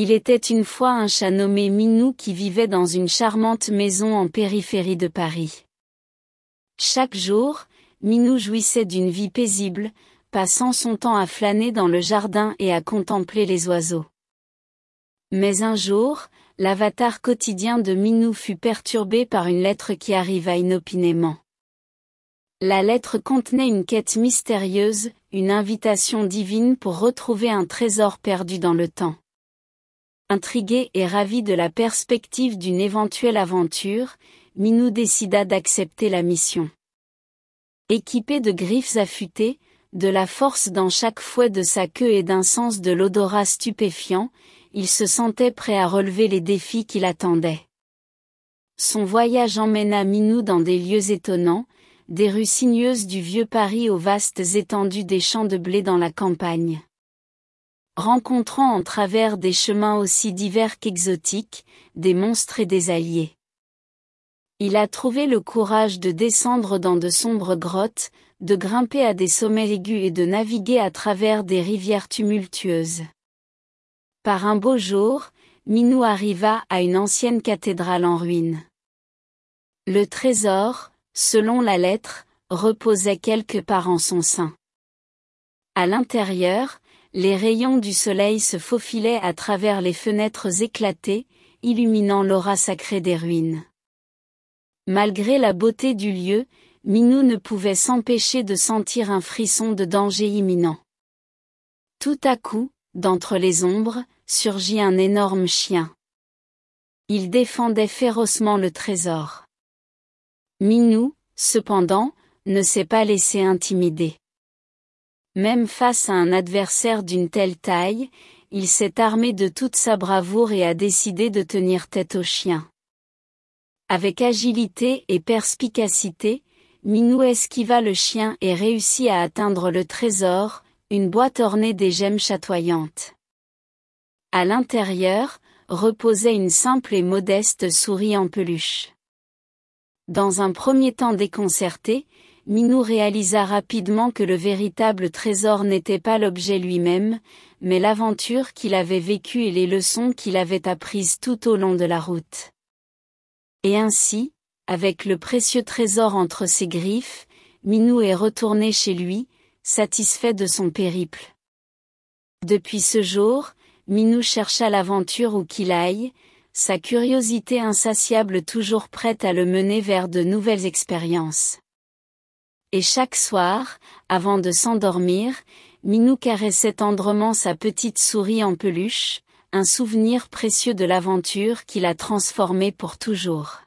Il était une fois un chat nommé Minou qui vivait dans une charmante maison en périphérie de Paris. Chaque jour, Minou jouissait d'une vie paisible, passant son temps à flâner dans le jardin et à contempler les oiseaux. Mais un jour, l'avatar quotidien de Minou fut perturbé par une lettre qui arriva inopinément. La lettre contenait une quête mystérieuse, une invitation divine pour retrouver un trésor perdu dans le temps. Intrigué et ravi de la perspective d'une éventuelle aventure, Minou décida d'accepter la mission. Équipé de griffes affûtées, de la force dans chaque fouet de sa queue et d'un sens de l'odorat stupéfiant, il se sentait prêt à relever les défis qui l'attendaient. Son voyage emmena Minou dans des lieux étonnants, des rues sinueuses du vieux Paris aux vastes étendues des champs de blé dans la campagne rencontrant en travers des chemins aussi divers qu'exotiques, des monstres et des alliés. Il a trouvé le courage de descendre dans de sombres grottes, de grimper à des sommets aigus et de naviguer à travers des rivières tumultueuses. Par un beau jour, Minou arriva à une ancienne cathédrale en ruine. Le trésor, selon la lettre, reposait quelque part en son sein. À l'intérieur, les rayons du soleil se faufilaient à travers les fenêtres éclatées, illuminant l'aura sacrée des ruines. Malgré la beauté du lieu, Minou ne pouvait s'empêcher de sentir un frisson de danger imminent. Tout à coup, d'entre les ombres, surgit un énorme chien. Il défendait férocement le trésor. Minou, cependant, ne s'est pas laissé intimider. Même face à un adversaire d'une telle taille, il s'est armé de toute sa bravoure et a décidé de tenir tête au chien. Avec agilité et perspicacité, Minou esquiva le chien et réussit à atteindre le trésor, une boîte ornée des gemmes chatoyantes. À l'intérieur, reposait une simple et modeste souris en peluche. Dans un premier temps déconcerté, Minou réalisa rapidement que le véritable trésor n'était pas l'objet lui-même, mais l'aventure qu'il avait vécue et les leçons qu'il avait apprises tout au long de la route. Et ainsi, avec le précieux trésor entre ses griffes, Minou est retourné chez lui, satisfait de son périple. Depuis ce jour, Minou chercha l'aventure où qu'il aille, sa curiosité insatiable toujours prête à le mener vers de nouvelles expériences. Et chaque soir, avant de s'endormir, Minou caressait tendrement sa petite souris en peluche, un souvenir précieux de l'aventure qui l'a transformé pour toujours.